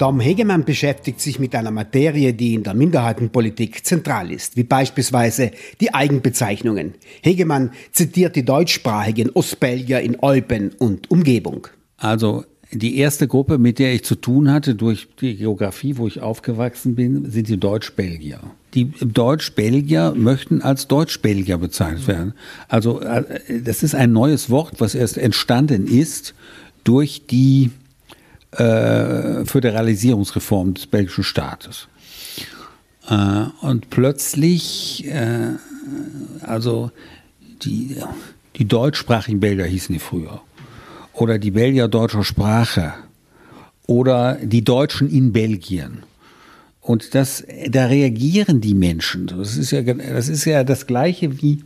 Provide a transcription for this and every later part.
Tom Hegemann beschäftigt sich mit einer Materie, die in der Minderheitenpolitik zentral ist, wie beispielsweise die Eigenbezeichnungen. Hegemann zitiert die deutschsprachigen Ostbelgier in Eupen und Umgebung. Also die erste Gruppe, mit der ich zu tun hatte durch die Geografie, wo ich aufgewachsen bin, sind die Deutsch-Belgier. Die Deutsch-Belgier möchten als Deutsch-Belgier bezeichnet werden. Also äh, das ist ein neues Wort, was erst entstanden ist durch die äh, Föderalisierungsreform des belgischen Staates. Äh, und plötzlich, äh, also die, die deutschsprachigen Belgier hießen die früher, oder die Belgier deutscher Sprache, oder die Deutschen in Belgien. Und das, da reagieren die Menschen. Das ist ja, das ist ja das Gleiche wie,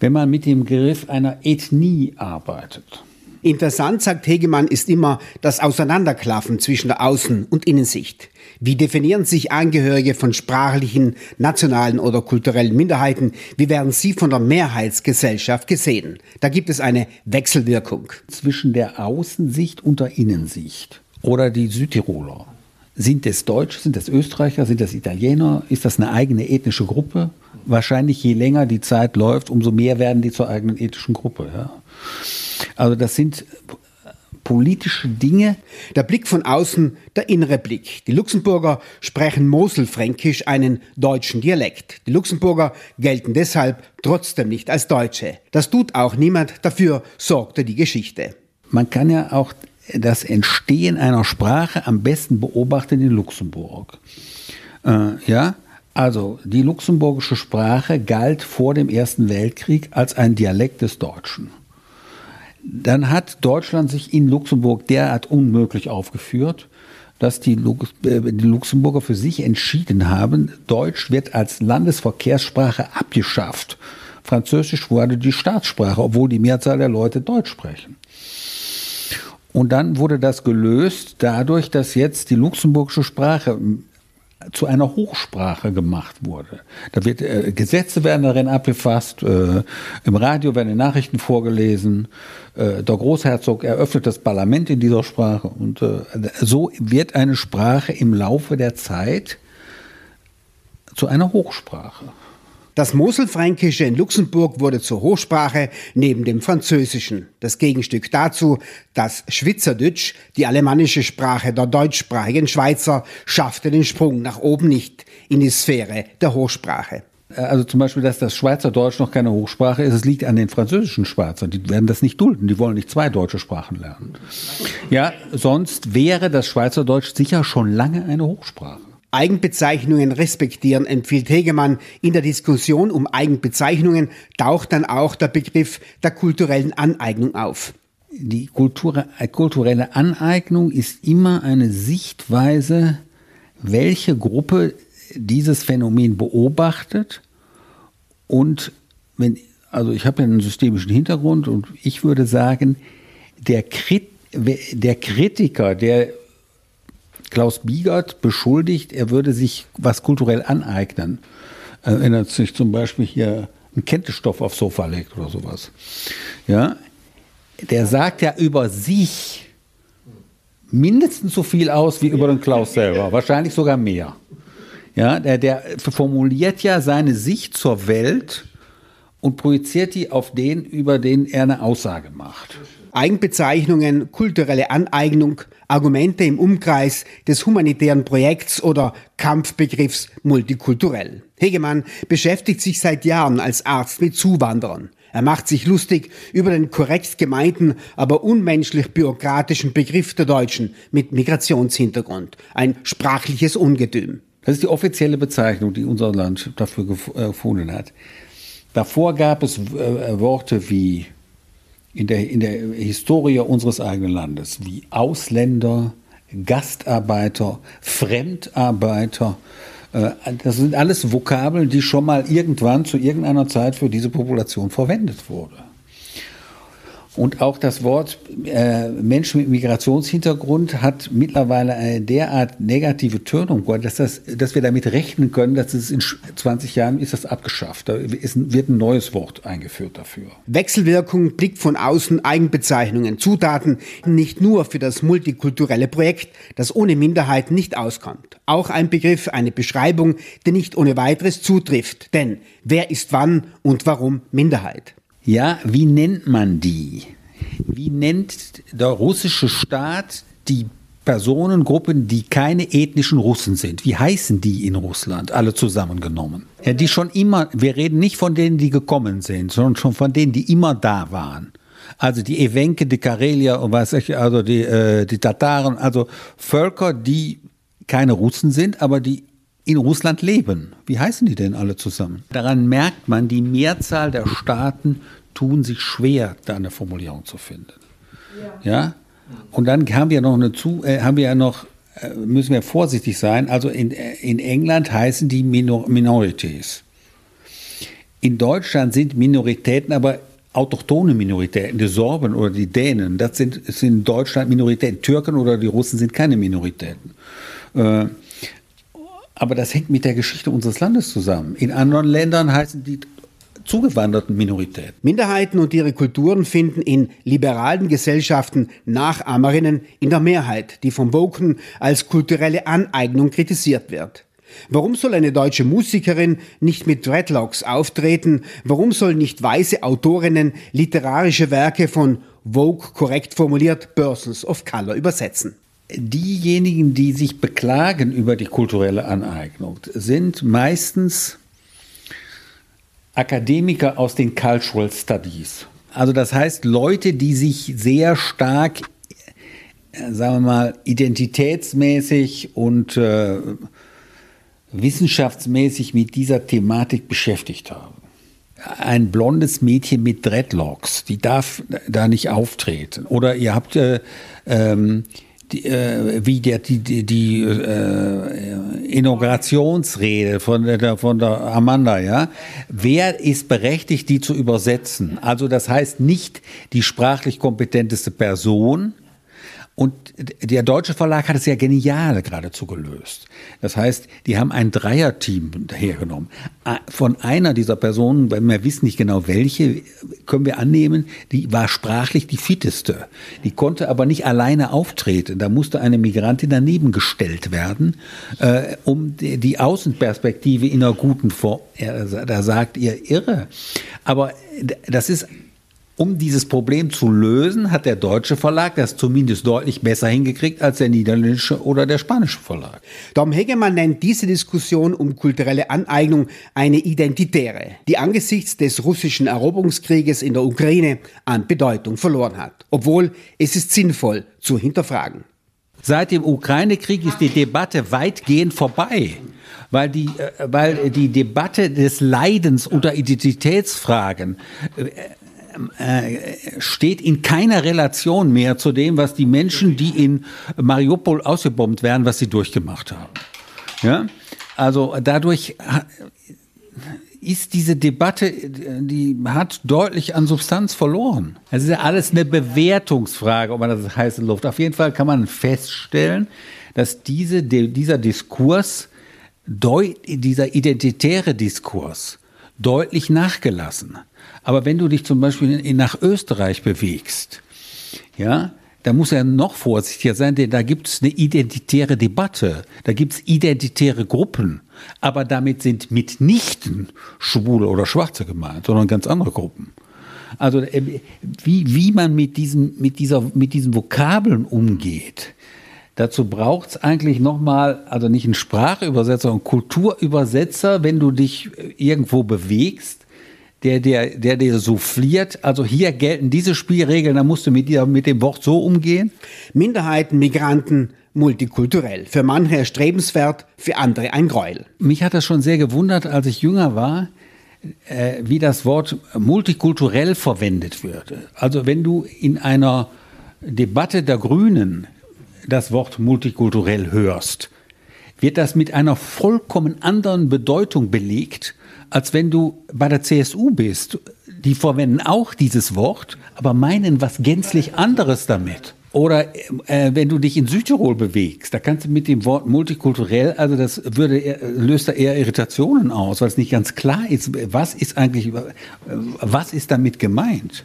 wenn man mit dem Begriff einer Ethnie arbeitet. Interessant, sagt Hegemann, ist immer das Auseinanderklaffen zwischen der Außen- und Innensicht. Wie definieren sich Angehörige von sprachlichen, nationalen oder kulturellen Minderheiten? Wie werden sie von der Mehrheitsgesellschaft gesehen? Da gibt es eine Wechselwirkung. Zwischen der Außensicht und der Innensicht. Oder die Südtiroler. Sind es Deutsche, sind es Österreicher, sind das Italiener? Ist das eine eigene ethnische Gruppe? Wahrscheinlich je länger die Zeit läuft, umso mehr werden die zur eigenen ethnischen Gruppe. Ja. Also das sind politische Dinge. Der Blick von außen, der innere Blick. Die Luxemburger sprechen Moselfränkisch, einen deutschen Dialekt. Die Luxemburger gelten deshalb trotzdem nicht als Deutsche. Das tut auch niemand, dafür sorgte die Geschichte. Man kann ja auch das Entstehen einer Sprache am besten beobachten in Luxemburg. Äh, ja, also die luxemburgische Sprache galt vor dem Ersten Weltkrieg als ein Dialekt des Deutschen dann hat Deutschland sich in Luxemburg derart unmöglich aufgeführt, dass die, Lux äh, die, Luxemburger für sich entschieden haben, Deutsch wird als Landesverkehrssprache abgeschafft. Französisch wurde die Staatssprache, obwohl die Mehrzahl der Leute Deutsch sprechen. Und dann wurde das gelöst dadurch, dass jetzt die luxemburgische Sprache zu einer Hochsprache gemacht wurde. Da wird äh, Gesetze werden darin abgefasst, äh, im Radio werden Nachrichten vorgelesen, äh, der Großherzog eröffnet das Parlament in dieser Sprache und äh, so wird eine Sprache im Laufe der Zeit zu einer Hochsprache. Das Moselfränkische in Luxemburg wurde zur Hochsprache neben dem Französischen. Das Gegenstück dazu, das Schwitzerdütsch, die alemannische Sprache der deutschsprachigen Schweizer, schaffte den Sprung nach oben nicht in die Sphäre der Hochsprache. Also zum Beispiel, dass das Schweizerdeutsch noch keine Hochsprache ist, es liegt an den französischen Schweizern. Die werden das nicht dulden. Die wollen nicht zwei deutsche Sprachen lernen. Ja, sonst wäre das Schweizerdeutsch sicher schon lange eine Hochsprache. Eigenbezeichnungen respektieren, empfiehlt Hegemann. In der Diskussion um Eigenbezeichnungen taucht dann auch der Begriff der kulturellen Aneignung auf. Die Kultur, äh, kulturelle Aneignung ist immer eine Sichtweise, welche Gruppe dieses Phänomen beobachtet und wenn, also ich habe ja einen systemischen Hintergrund und ich würde sagen, der, Krit, der Kritiker, der Klaus Biegert beschuldigt, er würde sich was kulturell aneignen. Erinnert sich zum Beispiel hier einen Kentestoff aufs Sofa legt oder sowas. Ja, der sagt ja über sich mindestens so viel aus wie über den Klaus selber, wahrscheinlich sogar mehr. Ja, der, der formuliert ja seine Sicht zur Welt und projiziert die auf den, über den er eine Aussage macht. Eigenbezeichnungen, kulturelle Aneignung, Argumente im Umkreis des humanitären Projekts oder Kampfbegriffs multikulturell. Hegemann beschäftigt sich seit Jahren als Arzt mit Zuwanderern. Er macht sich lustig über den korrekt gemeinten, aber unmenschlich bürokratischen Begriff der Deutschen mit Migrationshintergrund. Ein sprachliches Ungetüm. Das ist die offizielle Bezeichnung, die unser Land dafür äh, gefunden hat. Davor gab es äh, Worte wie in der, in der Historie unseres eigenen Landes, wie Ausländer, Gastarbeiter, Fremdarbeiter. Äh, das sind alles Vokabeln, die schon mal irgendwann zu irgendeiner Zeit für diese Population verwendet wurden. Und auch das Wort äh, Mensch mit Migrationshintergrund hat mittlerweile eine derart negative Tönung, dass, das, dass wir damit rechnen können, dass es in 20 Jahren ist das abgeschafft. Da ist, wird ein neues Wort eingeführt dafür. Wechselwirkung, Blick von außen, Eigenbezeichnungen, Zutaten, nicht nur für das multikulturelle Projekt, das ohne Minderheiten nicht auskommt. Auch ein Begriff, eine Beschreibung, die nicht ohne weiteres zutrifft. Denn wer ist wann und warum Minderheit? Ja, wie nennt man die? Wie nennt der russische Staat die Personengruppen, die keine ethnischen Russen sind? Wie heißen die in Russland, alle zusammengenommen? Ja, die schon immer, wir reden nicht von denen, die gekommen sind, sondern schon von denen, die immer da waren. Also die Evenke, die Karelier und was ich, also die, äh, die Tataren, also Völker, die keine Russen sind, aber die in Russland leben. Wie heißen die denn alle zusammen? Daran merkt man, die Mehrzahl der Staaten tun sich schwer, da eine Formulierung zu finden. Ja. ja? Und dann haben wir noch eine zu, äh, haben wir ja noch, äh, müssen wir vorsichtig sein. Also in, äh, in England heißen die Minor Minorities. In Deutschland sind Minoritäten aber autochtone Minoritäten, die Sorben oder die Dänen, das sind, sind in Deutschland Minoritäten. Türken oder die Russen sind keine Minoritäten. Äh, aber das hängt mit der Geschichte unseres Landes zusammen. In anderen Ländern heißen die zugewanderten Minoritäten. Minderheiten und ihre Kulturen finden in liberalen Gesellschaften Nachahmerinnen in der Mehrheit, die vom Woken als kulturelle Aneignung kritisiert wird. Warum soll eine deutsche Musikerin nicht mit Dreadlocks auftreten? Warum sollen nicht weiße Autorinnen literarische Werke von Vogue korrekt formuliert Persons of Color übersetzen? Diejenigen, die sich beklagen über die kulturelle Aneignung, sind meistens Akademiker aus den Cultural Studies. Also das heißt Leute, die sich sehr stark, äh, sagen wir mal, identitätsmäßig und äh, wissenschaftsmäßig mit dieser Thematik beschäftigt haben. Ein blondes Mädchen mit Dreadlocks, die darf da nicht auftreten. Oder ihr habt äh, ähm, die, äh, wie der, die, die, die äh, Inaugurationsrede von der, von der Amanda, ja. Wer ist berechtigt, die zu übersetzen? Also das heißt nicht die sprachlich kompetenteste Person, und der deutsche Verlag hat es ja genial geradezu gelöst. Das heißt, die haben ein Dreierteam hergenommen. Von einer dieser Personen, weil wir wissen nicht genau welche, können wir annehmen, die war sprachlich die fitteste. Die konnte aber nicht alleine auftreten. Da musste eine Migrantin daneben gestellt werden, äh, um die, Außenperspektive in einer guten Form. Da sagt ihr irre. Aber das ist um dieses Problem zu lösen, hat der deutsche Verlag das zumindest deutlich besser hingekriegt als der niederländische oder der spanische Verlag. Dom Hegemann nennt diese Diskussion um kulturelle Aneignung eine identitäre, die angesichts des russischen Eroberungskrieges in der Ukraine an Bedeutung verloren hat. Obwohl es ist sinnvoll zu hinterfragen. Seit dem Ukraine-Krieg ist die Debatte weitgehend vorbei weil die, äh, weil die Debatte des Leidens unter Identitätsfragen äh, äh, steht in keiner Relation mehr zu dem, was die Menschen, die in Mariupol ausgebombt werden, was sie durchgemacht haben. Ja? Also dadurch ist diese Debatte, die hat deutlich an Substanz verloren. Es ist ja alles eine Bewertungsfrage, ob man das heiße Luft. Auf jeden Fall kann man feststellen, dass diese, dieser Diskurs, dieser identitäre Diskurs, deutlich nachgelassen hat. Aber wenn du dich zum Beispiel in, nach Österreich bewegst, ja, da muss er noch vorsichtiger sein, denn da gibt es eine identitäre Debatte, da gibt es identitäre Gruppen, aber damit sind mitnichten Schwule oder Schwarze gemeint, sondern ganz andere Gruppen. Also äh, wie, wie man mit diesen, mit, dieser, mit diesen Vokabeln umgeht, dazu braucht es eigentlich nochmal, also nicht einen Sprachübersetzer, einen Kulturübersetzer, wenn du dich irgendwo bewegst, der, der, der dir souffliert, also hier gelten diese Spielregeln, da musst du mit, dir, mit dem Wort so umgehen? Minderheiten, Migranten, multikulturell. Für manche erstrebenswert, für andere ein Gräuel. Mich hat das schon sehr gewundert, als ich jünger war, äh, wie das Wort multikulturell verwendet wird. Also wenn du in einer Debatte der Grünen das Wort multikulturell hörst, wird das mit einer vollkommen anderen Bedeutung belegt, als wenn du bei der CSU bist. die verwenden auch dieses Wort, aber meinen was gänzlich anderes damit. Oder äh, wenn du dich in Südtirol bewegst, da kannst du mit dem Wort multikulturell, also das würde löst da eher Irritationen aus, weil es nicht ganz klar ist, was ist eigentlich, äh, was ist damit gemeint?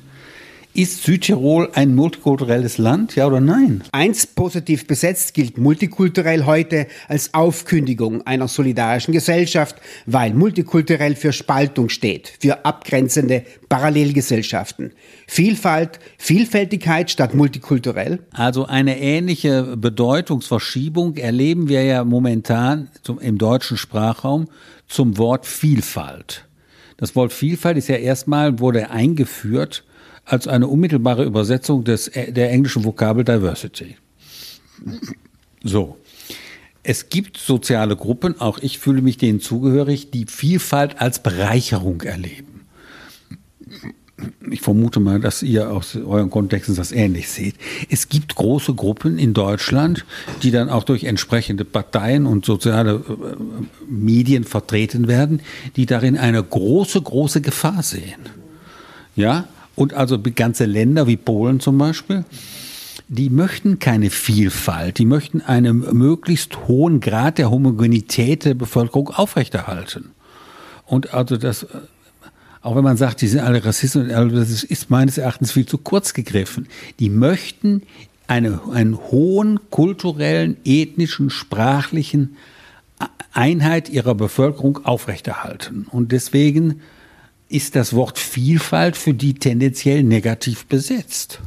Ist Südtirol ein multikulturelles Land, ja oder nein? Eins positiv besetzt gilt multikulturell heute als Aufkündigung einer solidarischen Gesellschaft, weil multikulturell für Spaltung steht, für abgrenzende Parallelgesellschaften. Vielfalt, Vielfältigkeit statt multikulturell? Also eine ähnliche Bedeutungsverschiebung erleben wir ja momentan zum, im deutschen Sprachraum zum Wort Vielfalt. Das Wort Vielfalt ist ja erstmal, wurde eingeführt als eine unmittelbare Übersetzung des, der englischen Vokabel Diversity. So. Es gibt soziale Gruppen, auch ich fühle mich denen zugehörig, die Vielfalt als Bereicherung erleben. Ich vermute mal, dass ihr aus euren Kontexten das ähnlich seht. Es gibt große Gruppen in Deutschland, die dann auch durch entsprechende Parteien und soziale äh, Medien vertreten werden, die darin eine große, große Gefahr sehen. Ja, und also ganze Länder wie Polen zum Beispiel, die möchten keine Vielfalt, die möchten einen möglichst hohen Grad der Homogenität der Bevölkerung aufrechterhalten. Und also das, auch wenn man sagt, die sind alle Rassisten, das ist meines Erachtens viel zu kurz gegriffen. Die möchten eine, einen hohen kulturellen, ethnischen, sprachlichen Einheit ihrer Bevölkerung aufrechterhalten. Und deswegen ist das Wort Vielfalt für die tendenziell negativ besetzt.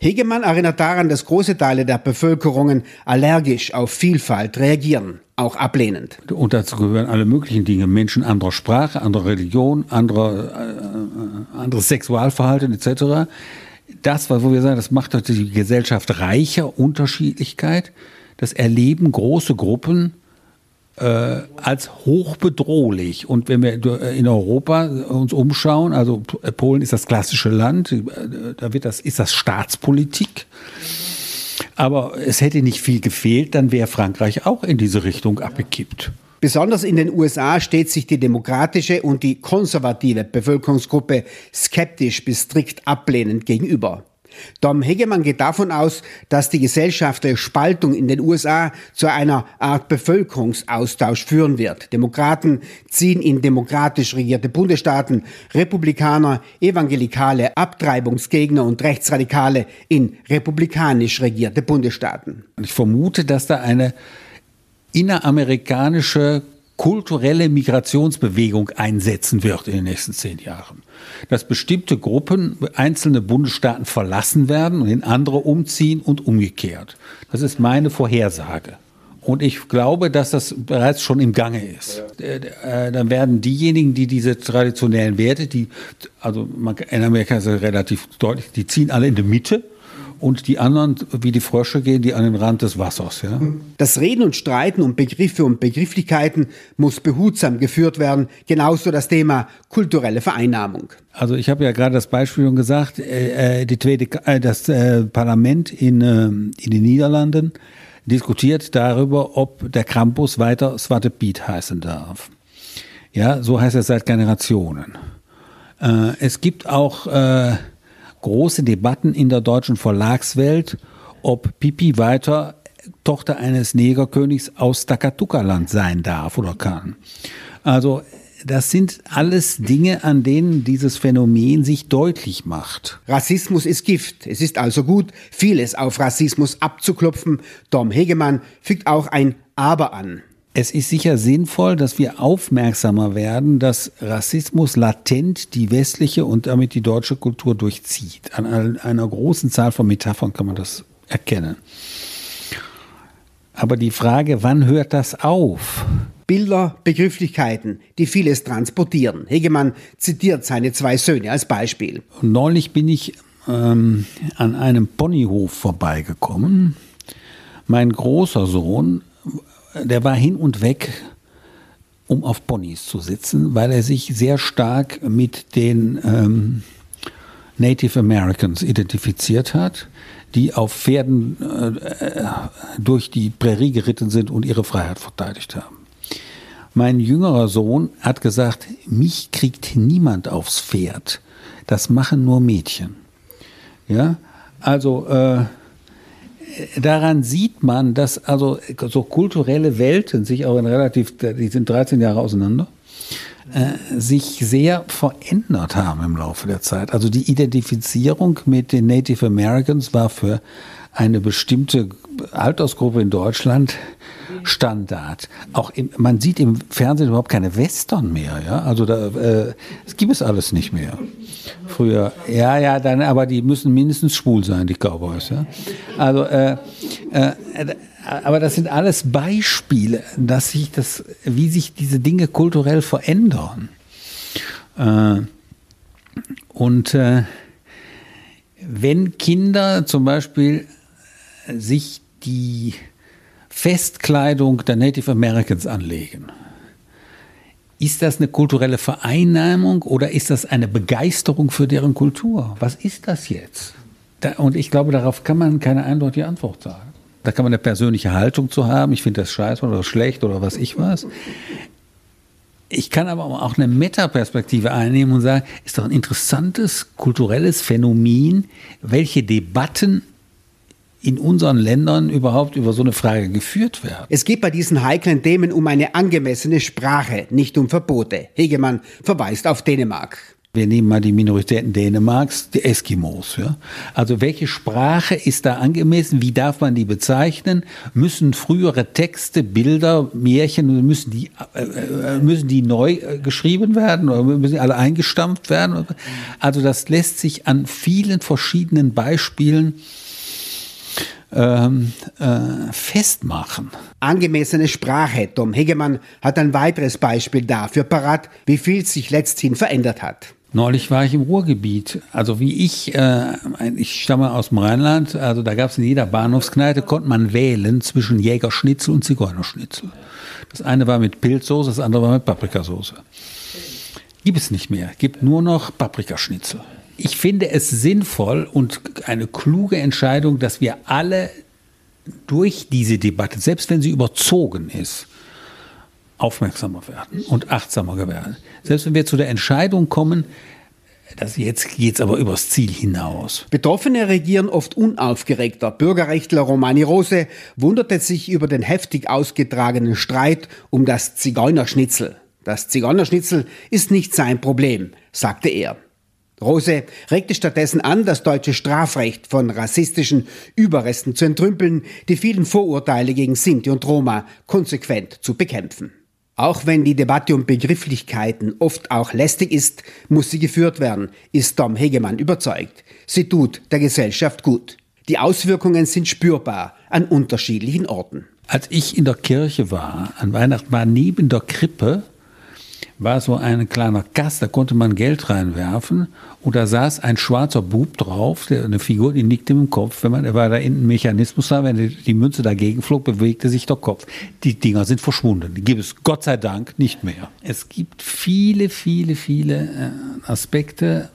Hegemann erinnert daran, dass große Teile der Bevölkerungen allergisch auf Vielfalt reagieren, auch ablehnend. Und dazu gehören alle möglichen Dinge. Menschen anderer Sprache, anderer Religion, anderer, äh, anderes Sexualverhalten etc. Das, was wir sagen, das macht die Gesellschaft reicher, Unterschiedlichkeit. Das erleben große Gruppen äh, als hochbedrohlich. Und wenn wir in Europa uns umschauen, also Polen ist das klassische Land, äh, da wird das, ist das Staatspolitik. Aber es hätte nicht viel gefehlt, dann wäre Frankreich auch in diese Richtung abgekippt. Besonders in den USA steht sich die demokratische und die konservative Bevölkerungsgruppe skeptisch bis strikt ablehnend gegenüber. Dom Hegemann geht davon aus, dass die gesellschaftliche Spaltung in den USA zu einer Art Bevölkerungsaustausch führen wird. Demokraten ziehen in demokratisch regierte Bundesstaaten, Republikaner, Evangelikale, Abtreibungsgegner und Rechtsradikale in republikanisch regierte Bundesstaaten. Ich vermute, dass da eine inneramerikanische kulturelle Migrationsbewegung einsetzen wird in den nächsten zehn Jahren. Dass bestimmte Gruppen, einzelne Bundesstaaten verlassen werden und in andere umziehen und umgekehrt. Das ist meine Vorhersage. Und ich glaube, dass das bereits schon im Gange ist. Ja. Äh, dann werden diejenigen, die diese traditionellen Werte, die, also in Amerika ist es relativ deutlich, die ziehen alle in die Mitte und die anderen, wie die Frösche, gehen die an den Rand des Wassers. Ja? Das Reden und Streiten um Begriffe und Begrifflichkeiten muss behutsam geführt werden, genauso das Thema kulturelle Vereinnahmung. Also ich habe ja gerade das Beispiel schon gesagt, äh, äh die zweite, äh, das äh, Parlament in, äh, in den Niederlanden diskutiert darüber, ob der Krampus weiter Swarte Piet heißen darf. Ja, so heißt er seit Generationen. Äh, es gibt auch große Debatten in der deutschen Verlagswelt, ob Pipi weiter Tochter eines Negerkönigs aus Takatuka-Land sein darf oder kann. Also das sind alles Dinge, an denen dieses Phänomen sich deutlich macht. Rassismus ist Gift. Es ist also gut, vieles auf Rassismus abzuklopfen. Dom Hegemann fügt auch ein Aber an. Es ist sicher sinnvoll, dass wir aufmerksamer werden, dass Rassismus latent die westliche und damit die deutsche Kultur durchzieht. An einer großen Zahl von Metaphern kann man das erkennen. Aber die Frage, wann hört das auf? Bilder, Begrifflichkeiten, die vieles transportieren. Hegemann zitiert seine zwei Söhne als Beispiel. neulich bin ich ähm, an einem Ponyhof vorbeigekommen. Mein großer Sohn der war hin und weg, um auf Ponys zu sitzen, weil er sich sehr stark mit den ähm, Native Americans identifiziert hat, die auf Pferden äh, durch die Prärie geritten sind und ihre Freiheit verteidigt haben. Mein jüngerer Sohn hat gesagt, mich kriegt niemand aufs Pferd. Das machen nur Mädchen. Ja, also äh, daran sieht man, dass also so kulturelle Welten sich auch in relativ, die sind 13 Jahre auseinander, äh, sich sehr verändert haben im Laufe der Zeit. Also die Identifizierung mit den Native Americans war für eine bestimmte Altersgruppe in Deutschland Standard. Auch im, man sieht im Fernsehen überhaupt keine Western mehr. Ja? Also da äh, es gibt es alles nicht mehr. Früher, ja, ja, dann, aber die müssen mindestens schwul sein, die Cowboys. Ja? Also, äh, äh, aber das sind alles Beispiele, dass sich das, wie sich diese Dinge kulturell verändern. Äh, und äh, wenn Kinder zum Beispiel sich die Festkleidung der Native Americans anlegen. Ist das eine kulturelle Vereinnahmung oder ist das eine Begeisterung für deren Kultur? Was ist das jetzt? Da, und ich glaube, darauf kann man keine eindeutige Antwort sagen. Da kann man eine persönliche Haltung zu haben. Ich finde das scheiße oder schlecht oder was ich was. Ich kann aber auch eine Metaperspektive einnehmen und sagen, ist doch ein interessantes kulturelles Phänomen, welche Debatten in unseren Ländern überhaupt über so eine Frage geführt werden. Es geht bei diesen heiklen Themen um eine angemessene Sprache, nicht um Verbote. Hegemann verweist auf Dänemark. Wir nehmen mal die Minoritäten Dänemarks, die Eskimos. Ja? Also welche Sprache ist da angemessen? Wie darf man die bezeichnen? Müssen frühere Texte, Bilder, Märchen, müssen die, äh, äh müssen die neu äh, geschrieben werden oder müssen die alle eingestampft werden? Also das lässt sich an vielen verschiedenen Beispielen ähm, äh, festmachen. Angemessene Sprache. Tom Hegemann hat ein weiteres Beispiel dafür parat, wie viel sich letzthin verändert hat. Neulich war ich im Ruhrgebiet. Also wie ich, äh, ich stamme aus dem Rheinland, also da gab es in jeder Bahnhofskneipe, konnte man wählen zwischen Jägerschnitzel und Zigeunerschnitzel. Das eine war mit Pilzsoße, das andere war mit Paprikasauce. Gibt es nicht mehr, gibt nur noch Paprikaschnitzel ich finde es sinnvoll und eine kluge Entscheidung, dass wir alle durch diese Debatte, selbst wenn sie überzogen ist, aufmerksamer werden und achtsamer werden. Selbst wenn wir zu der Entscheidung kommen, dass jetzt geht es aber übers Ziel hinaus. Betroffene regieren oft unaufgeregter. Bürgerrechtler Romani Rose wunderte sich über den heftig ausgetragenen Streit um das Zigeunerschnitzel. Das Zigeunerschnitzel ist nicht sein Problem, sagte er. Rose regte stattdessen an, das deutsche Strafrecht von rassistischen Überresten zu entrümpeln, die vielen Vorurteile gegen Sinti und Roma konsequent zu bekämpfen. Auch wenn die Debatte um Begrifflichkeiten oft auch lästig ist, muss sie geführt werden, ist Tom Hegemann überzeugt. Sie tut der Gesellschaft gut. Die Auswirkungen sind spürbar an unterschiedlichen Orten. Als ich in der Kirche war, an Weihnachten war neben der Krippe war so ein kleiner Gast, da konnte man Geld reinwerfen und da saß ein schwarzer Bub drauf, eine Figur, die nickte im Kopf. Wenn man, weil da in ein Mechanismus war, wenn die, die Münze dagegen flog, bewegte sich der Kopf. Die Dinger sind verschwunden. Die gibt es Gott sei Dank nicht mehr. Es gibt viele, viele, viele äh, Aspekte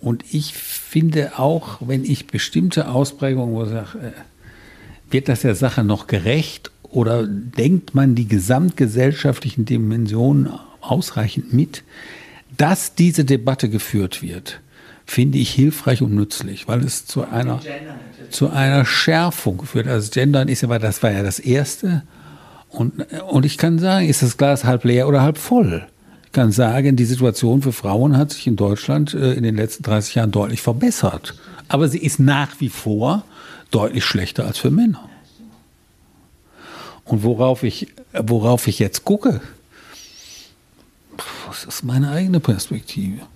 und ich finde auch, wenn ich bestimmte Ausprägungen, wo ich sage, äh, wird das der Sache noch gerecht oder denkt man die gesamtgesellschaftlichen Dimensionen ausreichend mit, dass diese Debatte geführt wird, finde ich hilfreich und nützlich, weil es zu einer, zu einer Schärfung führt. Also Gendern ist ja, das war ja das Erste. Und, und ich kann sagen, ist das Glas halb leer oder halb voll? Ich kann sagen, die Situation für Frauen hat sich in Deutschland äh, in den letzten 30 Jahren deutlich verbessert. Aber sie ist nach wie vor deutlich schlechter als für Männer. Und worauf ich, worauf ich jetzt gucke, das ist meine eigene Perspektive.